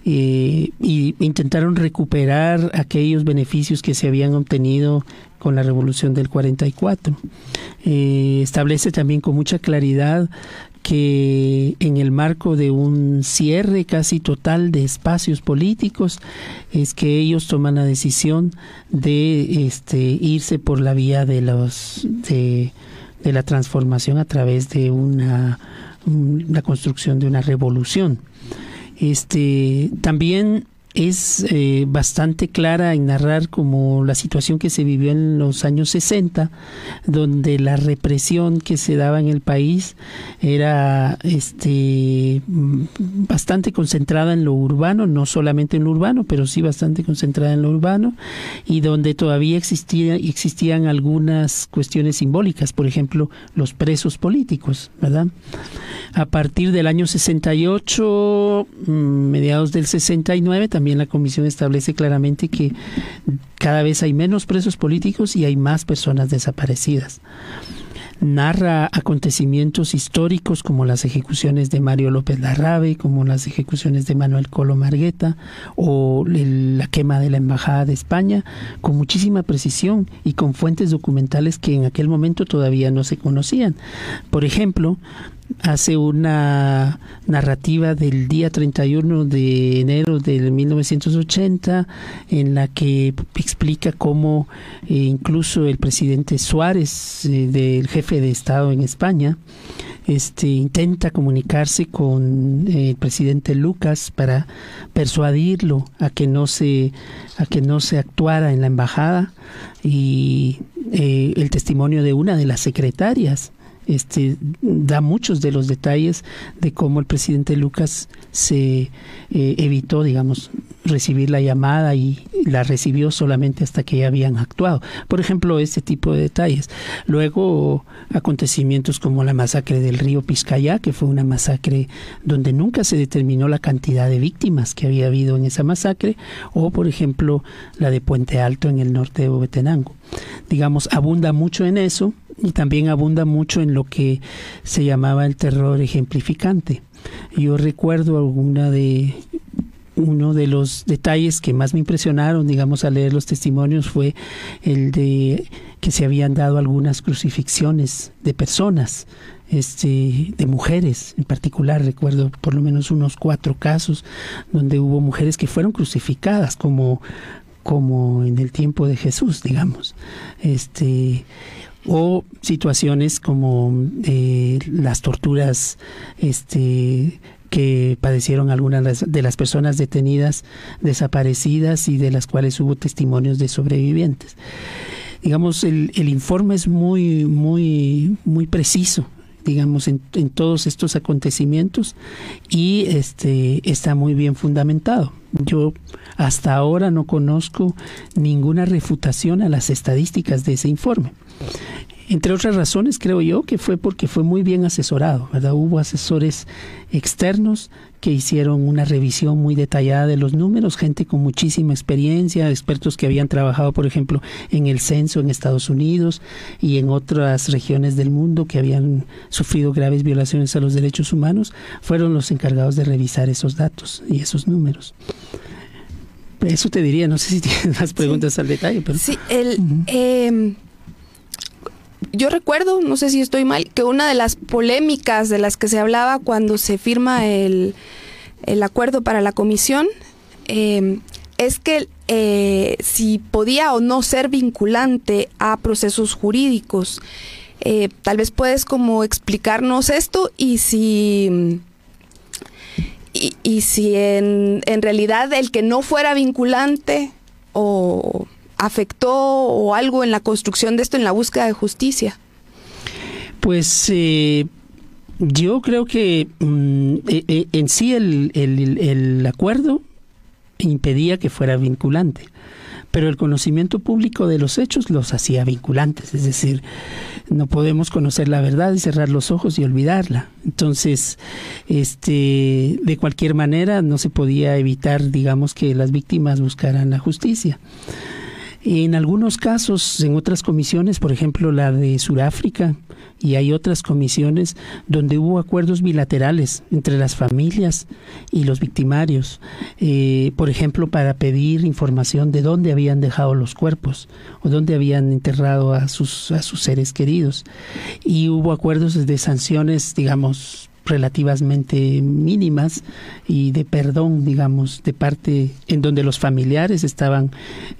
eh, y intentaron recuperar aquellos beneficios que se habían obtenido con la revolución del 44. Eh, establece también con mucha claridad que en el marco de un cierre casi total de espacios políticos es que ellos toman la decisión de este, irse por la vía de los de, de la transformación a través de una la construcción de una revolución. Este también es eh, bastante clara en narrar como la situación que se vivió en los años 60, donde la represión que se daba en el país era este bastante concentrada en lo urbano, no solamente en lo urbano, pero sí bastante concentrada en lo urbano, y donde todavía existía, existían algunas cuestiones simbólicas, por ejemplo, los presos políticos, ¿verdad? A partir del año 68, mm, mediados del 69, también la Comisión establece claramente que cada vez hay menos presos políticos y hay más personas desaparecidas. Narra acontecimientos históricos como las ejecuciones de Mario López Larrabe, como las ejecuciones de Manuel Colo Margueta o la quema de la Embajada de España, con muchísima precisión y con fuentes documentales que en aquel momento todavía no se conocían. Por ejemplo, hace una narrativa del día 31 de enero de 1980 en la que explica cómo eh, incluso el presidente Suárez, eh, del jefe de Estado en España, este, intenta comunicarse con eh, el presidente Lucas para persuadirlo a que no se a que no se actuara en la embajada y el testimonio de una de las secretarias este, da muchos de los detalles de cómo el presidente Lucas se eh, evitó, digamos, recibir la llamada y la recibió solamente hasta que ya habían actuado. Por ejemplo, este tipo de detalles. Luego, acontecimientos como la masacre del río Pizcaya, que fue una masacre donde nunca se determinó la cantidad de víctimas que había habido en esa masacre, o por ejemplo, la de Puente Alto en el norte de Bobetenango. Digamos, abunda mucho en eso y también abunda mucho en lo que se llamaba el terror ejemplificante. Yo recuerdo alguna de uno de los detalles que más me impresionaron, digamos, al leer los testimonios fue el de que se habían dado algunas crucifixiones de personas, este, de mujeres en particular. Recuerdo por lo menos unos cuatro casos donde hubo mujeres que fueron crucificadas como, como en el tiempo de Jesús, digamos. Este, o situaciones como eh, las torturas este, que padecieron algunas de las personas detenidas, desaparecidas y de las cuales hubo testimonios de sobrevivientes. Digamos, el, el informe es muy, muy, muy preciso digamos, en, en, todos estos acontecimientos y este está muy bien fundamentado. Yo hasta ahora no conozco ninguna refutación a las estadísticas de ese informe. Entre otras razones, creo yo que fue porque fue muy bien asesorado, ¿verdad? Hubo asesores externos que hicieron una revisión muy detallada de los números, gente con muchísima experiencia, expertos que habían trabajado, por ejemplo, en el censo en Estados Unidos y en otras regiones del mundo que habían sufrido graves violaciones a los derechos humanos, fueron los encargados de revisar esos datos y esos números. Eso te diría, no sé si tienes más preguntas al detalle, pero... Sí, el yo recuerdo, no sé si estoy mal, que una de las polémicas de las que se hablaba cuando se firma el, acuerdo para la comisión em, es que eh, si podía o no ser vinculante a procesos jurídicos. Eh, tal vez puedes como explicarnos esto y si y, si en, en, realidad el que no fuera vinculante o afectó o algo en la construcción de esto en la búsqueda de justicia. Pues eh, yo creo que mm, e, e, en sí el, el acuerdo impedía que fuera vinculante pero el conocimiento público de los hechos los hacía vinculantes, es decir, no podemos conocer la verdad y cerrar los ojos y olvidarla. Entonces, este, de cualquier manera no se podía evitar, digamos, que las víctimas buscaran la justicia. En algunos casos, en otras comisiones, por ejemplo la de Sudáfrica, y hay otras comisiones donde hubo acuerdos bilaterales entre las familias y los victimarios, eh, por ejemplo, para pedir información de dónde habían dejado los cuerpos o dónde habían enterrado a sus, a sus seres queridos. Y hubo acuerdos de sanciones, digamos, relativamente mínimas y de perdón, digamos, de parte en donde los familiares estaban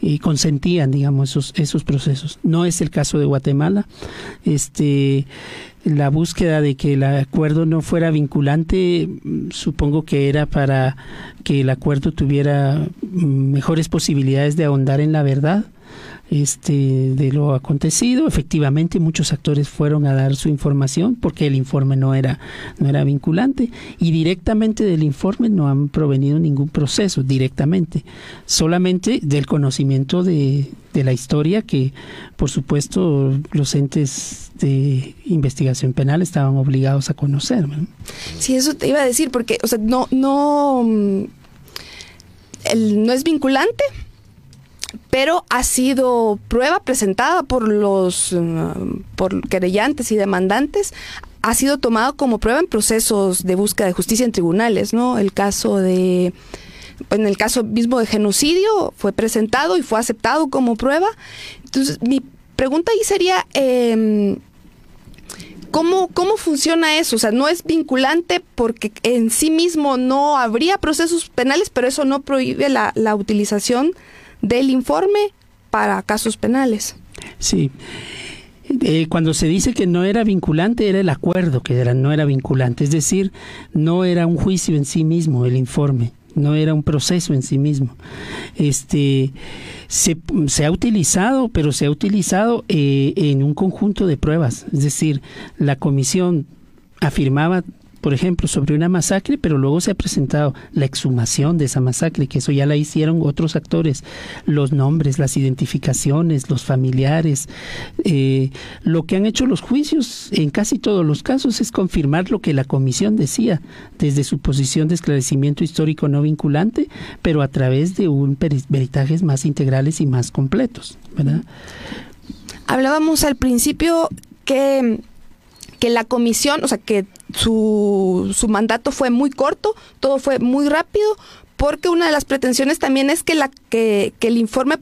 y consentían, digamos, esos, esos procesos. No es el caso de Guatemala. Este, la búsqueda de que el acuerdo no fuera vinculante, supongo que era para que el acuerdo tuviera mejores posibilidades de ahondar en la verdad este, de lo acontecido. Efectivamente, muchos actores fueron a dar su información porque el informe no era, no era vinculante y directamente del informe no han provenido ningún proceso, directamente, solamente del conocimiento de, de la historia que, por supuesto, los entes de investigación penal estaban obligados a conocer. Sí, eso te iba a decir, porque, o sea, no, no, mm, el, no es vinculante, pero ha sido prueba presentada por los mm, por querellantes y demandantes ha sido tomado como prueba en procesos de búsqueda de justicia en tribunales, ¿no? El caso de en el caso mismo de genocidio fue presentado y fue aceptado como prueba. Entonces, mi pregunta ahí sería em, ¿Cómo, ¿Cómo funciona eso? O sea, no es vinculante porque en sí mismo no habría procesos penales, pero eso no prohíbe la, la utilización del informe para casos penales. Sí. Eh, cuando se dice que no era vinculante, era el acuerdo que era, no era vinculante, es decir, no era un juicio en sí mismo el informe, no era un proceso en sí mismo. Este se, se ha utilizado, pero se ha utilizado eh, en un conjunto de pruebas, es decir, la comisión afirmaba por ejemplo, sobre una masacre, pero luego se ha presentado la exhumación de esa masacre, que eso ya la hicieron otros actores, los nombres, las identificaciones, los familiares. Eh, lo que han hecho los juicios en casi todos los casos es confirmar lo que la comisión decía desde su posición de esclarecimiento histórico no vinculante, pero a través de un peritajes más integrales y más completos, ¿verdad? Hablábamos al principio que que la comisión, o sea, que su, su mandato fue muy corto, todo fue muy rápido, porque una de las pretensiones también es que, la, que, que el informe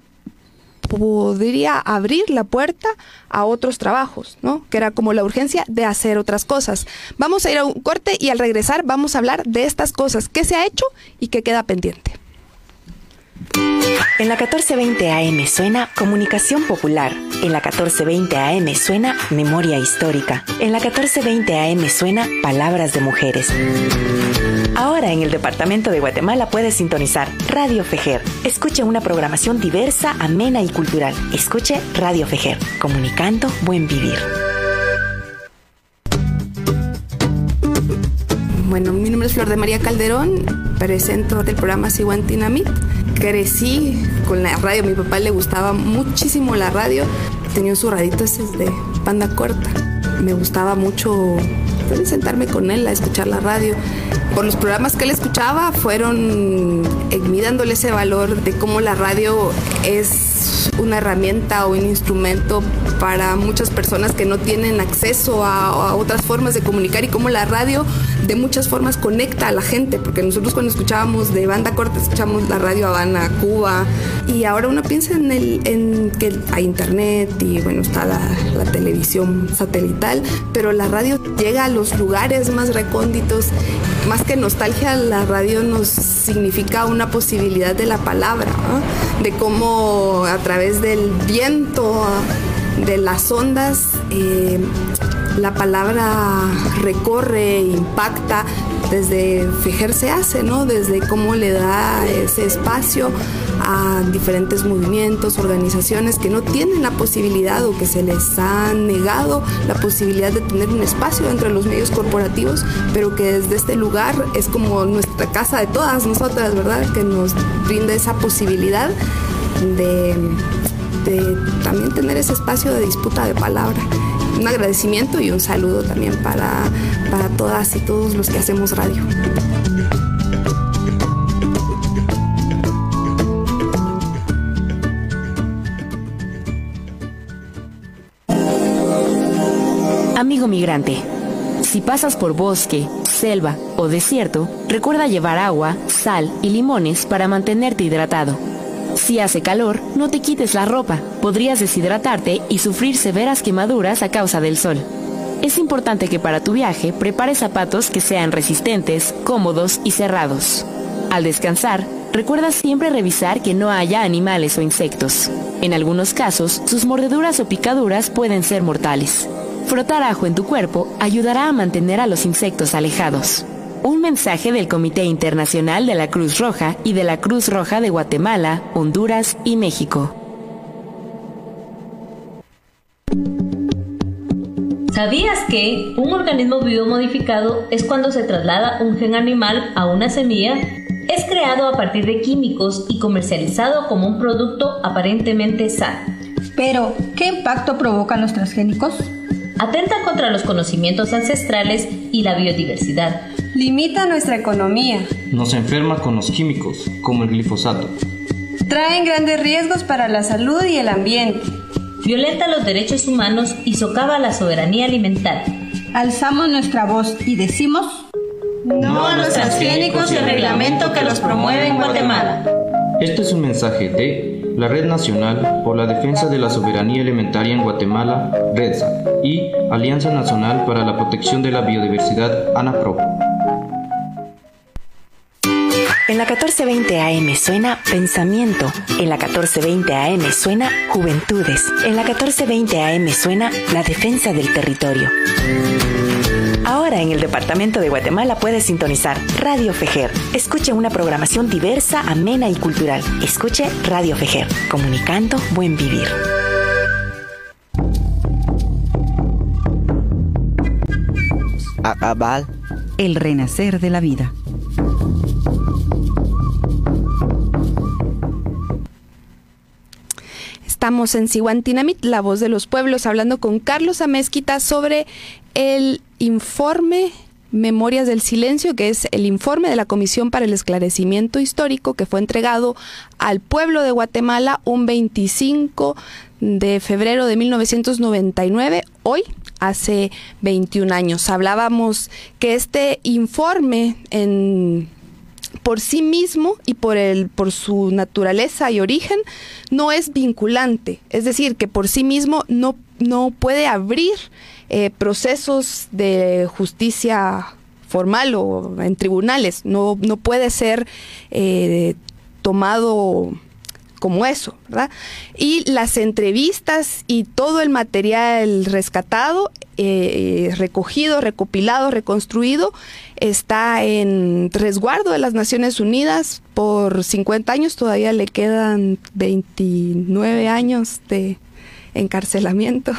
podría abrir la puerta a otros trabajos, ¿no? Que era como la urgencia de hacer otras cosas. Vamos a ir a un corte y al regresar vamos a hablar de estas cosas, qué se ha hecho y qué queda pendiente. En la 1420 AM suena Comunicación Popular. En la 1420 AM suena Memoria Histórica. En la 1420 AM suena Palabras de Mujeres. Ahora en el Departamento de Guatemala puedes sintonizar Radio Fejer. Escuche una programación diversa, amena y cultural. Escuche Radio Fejer, comunicando buen vivir. Bueno, mi nombre es Flor de María Calderón, presento el programa Siguantinamit. Crecí con la radio, mi papá le gustaba muchísimo la radio, tenía su radito ese de panda corta. Me gustaba mucho sentarme con él a escuchar la radio. Por los programas que él escuchaba fueron eh, dándole ese valor de cómo la radio es una herramienta o un instrumento para muchas personas que no tienen acceso a, a otras formas de comunicar y cómo la radio de muchas formas conecta a la gente, porque nosotros cuando escuchábamos de banda corta escuchamos la radio Habana, Cuba, y ahora uno piensa en, el, en que hay internet y bueno, está la, la televisión satelital, pero la radio llega a los lugares más recónditos. Más que nostalgia, la radio nos significa una posibilidad de la palabra, de cómo a través del viento, de las ondas, eh, la palabra recorre, impacta, desde Fejer se hace, ¿no? Desde cómo le da ese espacio a diferentes movimientos, organizaciones que no tienen la posibilidad o que se les ha negado la posibilidad de tener un espacio dentro de los medios corporativos, pero que desde este lugar es como nuestra casa de todas nosotras, ¿verdad? Que nos brinda esa posibilidad de, de también tener ese espacio de disputa de palabra un agradecimiento y un saludo también para, para todas y todos los que hacemos radio. Amigo migrante, si pasas por bosque, selva o desierto, recuerda llevar agua, sal y limones para mantenerte hidratado. Si hace calor, no te quites la ropa, podrías deshidratarte y sufrir severas quemaduras a causa del sol. Es importante que para tu viaje prepares zapatos que sean resistentes, cómodos y cerrados. Al descansar, recuerda siempre revisar que no haya animales o insectos. En algunos casos, sus mordeduras o picaduras pueden ser mortales. Frotar ajo en tu cuerpo ayudará a mantener a los insectos alejados. Un mensaje del Comité Internacional de la Cruz Roja y de la Cruz Roja de Guatemala, Honduras y México. ¿Sabías que un organismo vivo modificado es cuando se traslada un gen animal a una semilla? Es creado a partir de químicos y comercializado como un producto aparentemente sano. Pero, ¿qué impacto provocan los transgénicos? Atenta contra los conocimientos ancestrales y la biodiversidad. Limita nuestra economía. Nos enferma con los químicos, como el glifosato. Traen grandes riesgos para la salud y el ambiente. Violenta los derechos humanos y socava la soberanía alimentaria. Alzamos nuestra voz y decimos no a los transgénicos y el reglamento que los promueve en Guatemala. Este es un mensaje de la Red Nacional por la Defensa de la Soberanía Alimentaria en Guatemala, REDSA, y Alianza Nacional para la Protección de la Biodiversidad, ANAPRO. En la 1420 AM suena Pensamiento. En la 1420 AM suena Juventudes. En la 1420 AM suena La Defensa del Territorio. Ahora en el Departamento de Guatemala puedes sintonizar Radio Fejer. Escuche una programación diversa, amena y cultural. Escuche Radio Fejer, comunicando buen vivir. Abal. El renacer de la vida. Estamos en Sihuantinamit, la voz de los pueblos, hablando con Carlos Amezquita sobre el informe Memorias del Silencio, que es el informe de la Comisión para el Esclarecimiento Histórico que fue entregado al pueblo de Guatemala un 25 de febrero de 1999, hoy hace 21 años. Hablábamos que este informe en por sí mismo y por el por su naturaleza y origen no es vinculante, es decir, que por sí mismo no no puede abrir eh, procesos de justicia formal o en tribunales, no, no puede ser eh, tomado como eso, ¿verdad? Y las entrevistas y todo el material rescatado, eh, recogido, recopilado, reconstruido, está en resguardo de las Naciones Unidas por 50 años, todavía le quedan 29 años de encarcelamiento.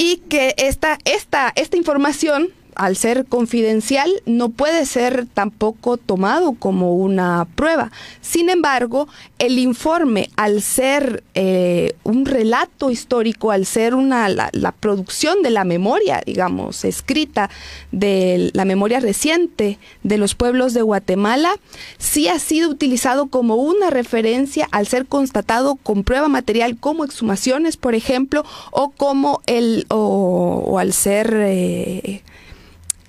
Y que esta, esta, esta información al ser confidencial, no puede ser tampoco tomado como una prueba. Sin embargo, el informe, al ser eh, un relato histórico, al ser una, la, producción de la memoria, digamos, escrita de la memoria reciente de los pueblos de Guatemala, sí ha sido utilizado como una referencia al ser constatado con prueba material como exhumaciones, por ejemplo, o como el, o, o al ser... Eh,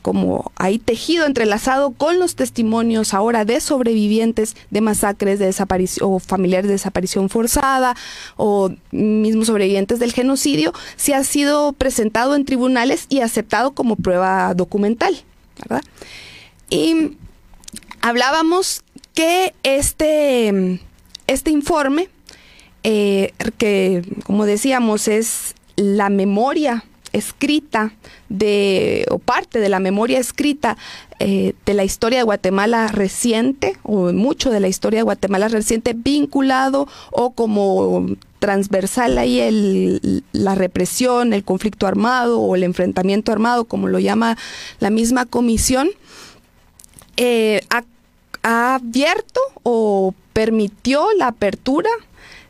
como ahí tejido, entrelazado con los testimonios ahora de sobrevivientes de masacres de o familiares de desaparición forzada o mismos sobrevivientes del genocidio, se ha sido presentado en tribunales y aceptado como prueba documental, ¿verdad? Y hablábamos que este, este informe, eh, que como decíamos es la memoria escrita de, o parte de la memoria escrita eh, de la historia de Guatemala reciente, o mucho de la historia de Guatemala reciente, vinculado o como transversal ahí el, la represión, el conflicto armado o el enfrentamiento armado, como lo llama la misma comisión, eh, ha, ha abierto o permitió la apertura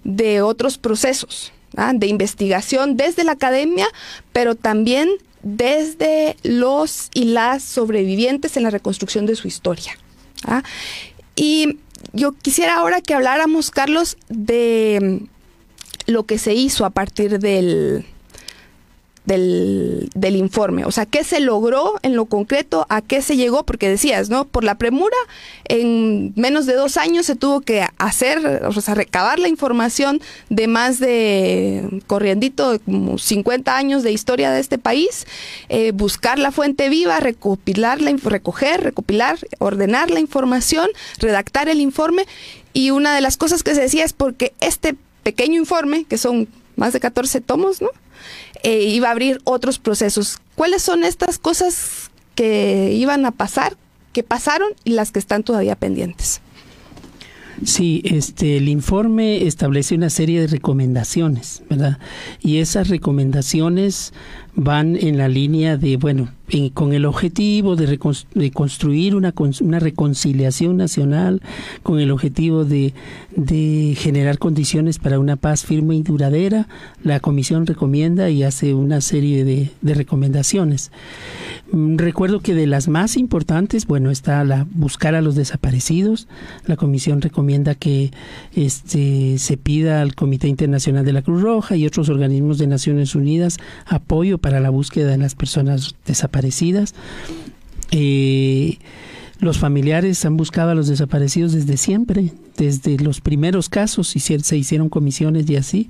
de otros procesos ¿ah? de investigación desde la academia, pero también desde los y las sobrevivientes en la reconstrucción de su historia. ¿ah? Y yo quisiera ahora que habláramos, Carlos, de lo que se hizo a partir del, del, del, informe. O sea, ¿qué se logró en lo concreto? ¿A qué se llegó? Porque decías, ¿no? Por la premura, en menos de dos años se tuvo que hacer, o sea, recabar la información de más de, corriendito, como 50 años de historia de este país, eh, buscar la fuente viva, recopilarla, recoger, recopilar, ordenar la información, redactar el informe. Y una de las cosas que se decía es porque este pequeño informe, que son más de 14 tomos, ¿no? Eh, iba a abrir otros procesos. ¿Cuáles son estas cosas que iban a pasar, que pasaron y las que están todavía pendientes? Sí, este, el informe establece una serie de recomendaciones, ¿verdad? Y esas recomendaciones van en la línea de, bueno, con el objetivo de, de construir una, una, reconciliación nacional, con el objetivo de, de, generar condiciones para una paz firme y duradera, la Comisión recomienda y hace una serie de, de recomendaciones. Mm, recuerdo que de las más importantes, bueno, está la buscar a los desaparecidos. La Comisión recomienda que este, se pida al Comité Internacional de la Cruz Roja y otros organismos de Naciones Unidas apoyo para la búsqueda de las personas desaparecidas. Eh, los familiares han buscado a los desaparecidos desde siempre, desde los primeros casos, se hicieron comisiones y así,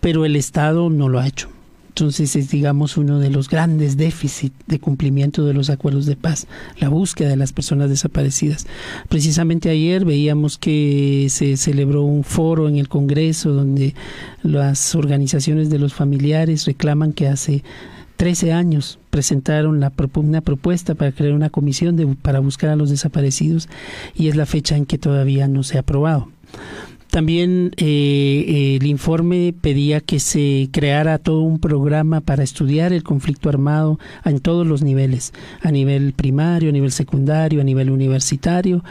pero el Estado no lo ha hecho. Entonces es, digamos, uno de los grandes déficits de cumplimiento de los acuerdos de paz, la búsqueda de las personas desaparecidas. Precisamente ayer veíamos que se celebró un foro en el Congreso donde las organizaciones de los familiares reclaman que hace 13 años presentaron la, una propuesta para crear una comisión de, para buscar a los desaparecidos y es la fecha en que todavía no se ha aprobado. También eh, el informe pedía que se creara todo un programa para estudiar el conflicto armado en todos los niveles, a nivel primario, a nivel secundario, a nivel universitario.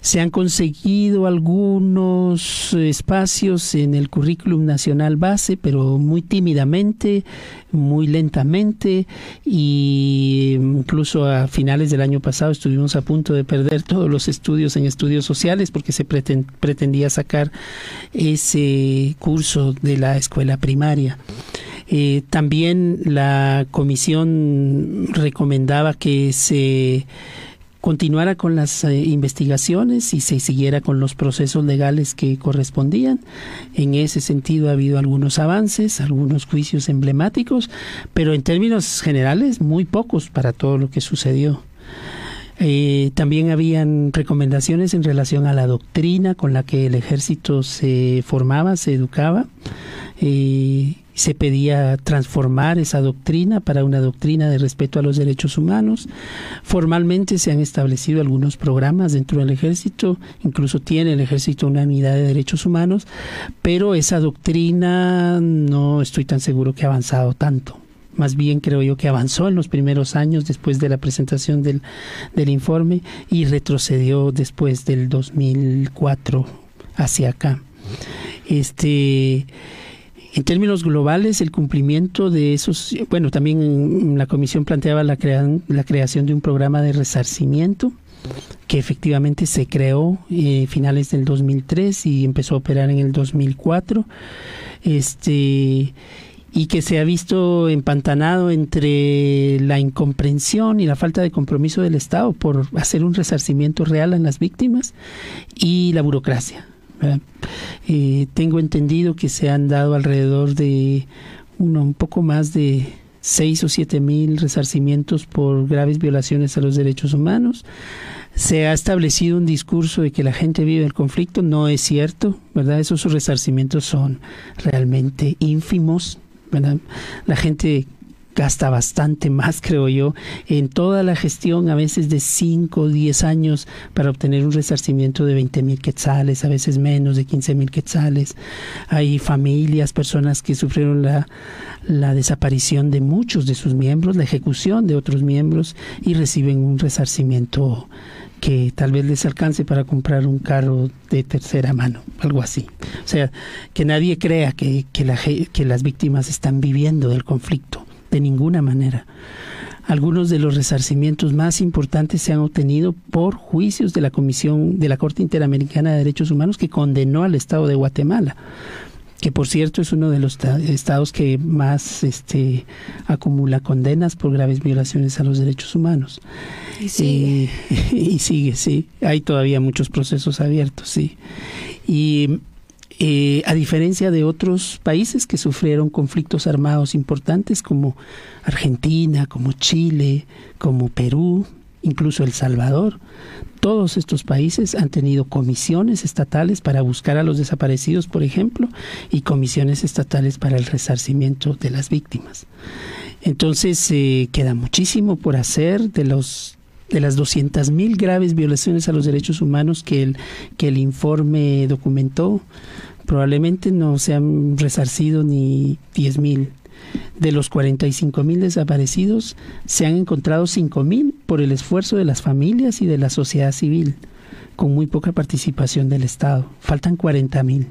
Se han conseguido algunos espacios en el currículum nacional base, pero muy tímidamente, muy lentamente, y incluso a finales del año pasado estuvimos a punto de perder todos los estudios en estudios sociales porque se pretendía sacar ese curso de la escuela primaria. Eh, también la comisión recomendaba que se continuara con las eh, investigaciones y se siguiera con los procesos legales que correspondían. En ese sentido ha habido algunos avances, algunos juicios emblemáticos, pero en términos generales muy pocos para todo lo que sucedió. Eh, también habían recomendaciones en relación a la doctrina con la que el ejército se formaba, se educaba. Eh, se pedía transformar esa doctrina para una doctrina de respeto a los derechos humanos. Formalmente se han establecido algunos programas dentro del ejército, incluso tiene el ejército una unidad de derechos humanos, pero esa doctrina no estoy tan seguro que ha avanzado tanto. Más bien creo yo que avanzó en los primeros años después de la presentación del, del informe y retrocedió después del 2004 hacia acá. Este en términos globales, el cumplimiento de esos, bueno, también la comisión planteaba la, la creación de un programa de resarcimiento que efectivamente se creó eh, finales del 2003 y empezó a operar en el 2004. Este y que se ha visto empantanado entre la incomprensión y la falta de compromiso del Estado por hacer un resarcimiento real en las víctimas y la burocracia. Eh, tengo entendido que se han dado alrededor de uno, un poco más de seis o siete mil resarcimientos por graves violaciones a los derechos humanos. Se ha establecido un discurso de que la gente vive el conflicto, no es cierto, ¿verdad? Esos resarcimientos son realmente ínfimos, ¿verdad? La gente gasta bastante más, creo yo, en toda la gestión, a veces de 5 o 10 años, para obtener un resarcimiento de 20 mil quetzales, a veces menos de 15 mil quetzales. Hay familias, personas que sufrieron la, la desaparición de muchos de sus miembros, la ejecución de otros miembros y reciben un resarcimiento que tal vez les alcance para comprar un carro de tercera mano, algo así. O sea, que nadie crea que, la, que las víctimas están viviendo del conflicto de ninguna manera. Algunos de los resarcimientos más importantes se han obtenido por juicios de la Comisión de la Corte Interamericana de Derechos Humanos que condenó al Estado de Guatemala que por cierto es uno de los estados que más este, acumula condenas por graves violaciones a los derechos humanos. Y sigue. y sigue, sí. Hay todavía muchos procesos abiertos, sí. Y eh, a diferencia de otros países que sufrieron conflictos armados importantes como Argentina, como Chile, como Perú, incluso El Salvador, todos estos países han tenido comisiones estatales para buscar a los desaparecidos, por ejemplo, y comisiones estatales para el resarcimiento de las víctimas. Entonces eh, queda muchísimo por hacer de los de las 200.000 graves violaciones a los derechos humanos que el, que el informe documentó, probablemente no se han resarcido ni 10.000. De los 45.000 desaparecidos, se han encontrado 5.000 por el esfuerzo de las familias y de la sociedad civil, con muy poca participación del Estado. Faltan 40.000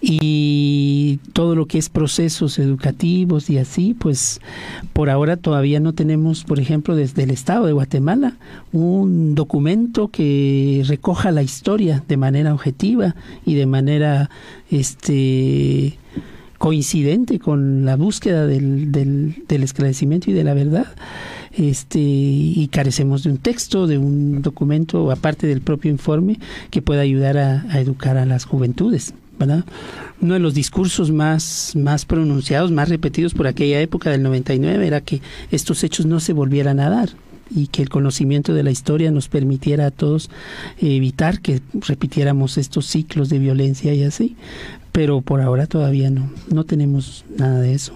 y todo lo que es procesos educativos y así, pues por ahora todavía no tenemos, por ejemplo, desde el Estado de Guatemala, un documento que recoja la historia de manera objetiva y de manera este coincidente con la búsqueda del, del, esclarecimiento y de la verdad este y carecemos de un texto, de un documento aparte del propio informe que pueda ayudar a educar a las juventudes. Uno de los discursos más, más pronunciados, más repetidos por aquella época del 99 era que estos hechos no se volvieran a dar y que el conocimiento de la historia nos permitiera a todos evitar que repitiéramos estos ciclos de violencia y así. Pero por ahora todavía no, no tenemos nada de eso.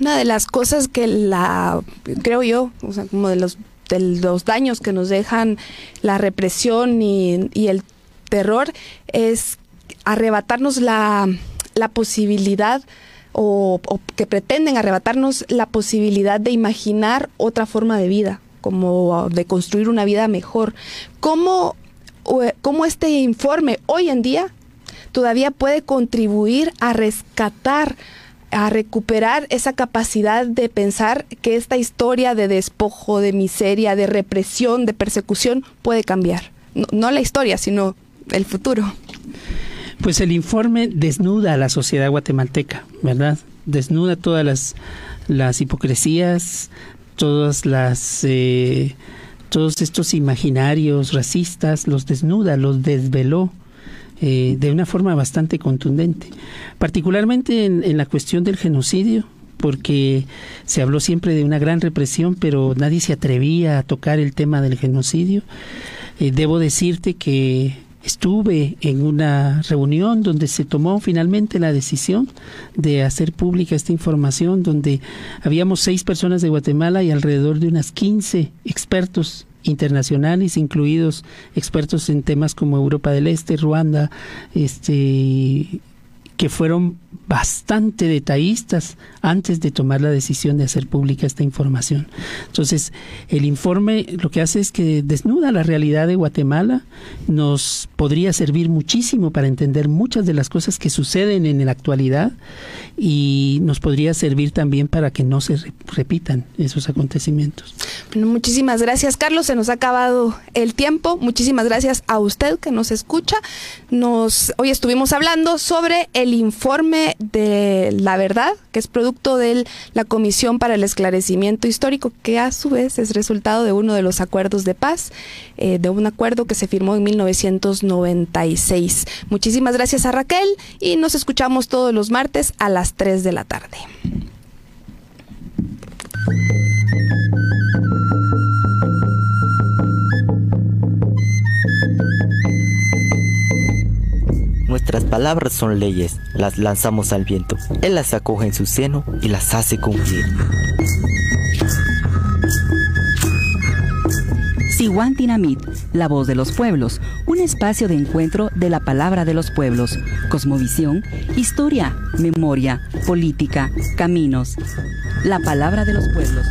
Una de las cosas que la, creo yo, o sea, como de los, de los daños que nos dejan la represión y, y el terror es arrebatarnos la, la posibilidad o, que pretenden arrebatarnos la posibilidad de imaginar otra forma de vida, como de construir una vida mejor. ¿Cómo, cómo este informe hoy en día todavía puede contribuir a rescatar a recuperar esa capacidad de pensar que esta historia de despojo, de miseria, de represión, de persecución puede cambiar. No, no la historia, sino el futuro. Pues el informe desnuda a la sociedad guatemalteca, ¿verdad? Desnuda todas las, las hipocresías, todas las eh, todos estos imaginarios racistas, los desnuda, los desveló. Eh, de una forma bastante contundente, particularmente en, en la cuestión del genocidio, porque se habló siempre de una gran represión, pero nadie se atrevía a tocar el tema del genocidio. Eh, debo decirte que estuve en una reunión donde se tomó finalmente la decisión de hacer pública esta información, donde habíamos seis personas de Guatemala y alrededor de unas 15 expertos internacionales, incluidos expertos en temas como Europa del Este, Ruanda, este, que fueron bastante detallistas antes de tomar la decisión de hacer pública esta información. Entonces, el informe lo que hace es que desnuda la realidad de Guatemala, nos podría servir muchísimo para entender muchas de las cosas que suceden en la actualidad y nos podría servir también para que no se repitan esos acontecimientos. Bueno, muchísimas gracias, Carlos. Se nos ha acabado el tiempo. Muchísimas gracias a usted que nos escucha. Nos hoy estuvimos hablando sobre el el informe de la verdad, que es producto de la Comisión para el Esclarecimiento Histórico, que a su vez es resultado de uno de los acuerdos de paz, eh, de un acuerdo que se firmó en 1996. Muchísimas gracias a Raquel y nos escuchamos todos los martes a las 3 de la tarde. Nuestras palabras son leyes, las lanzamos al viento. Él las acoge en su seno y las hace cumplir. Dinamit, la voz de los pueblos, un espacio de encuentro de la palabra de los pueblos, cosmovisión, historia, memoria, política, caminos. La palabra de los pueblos.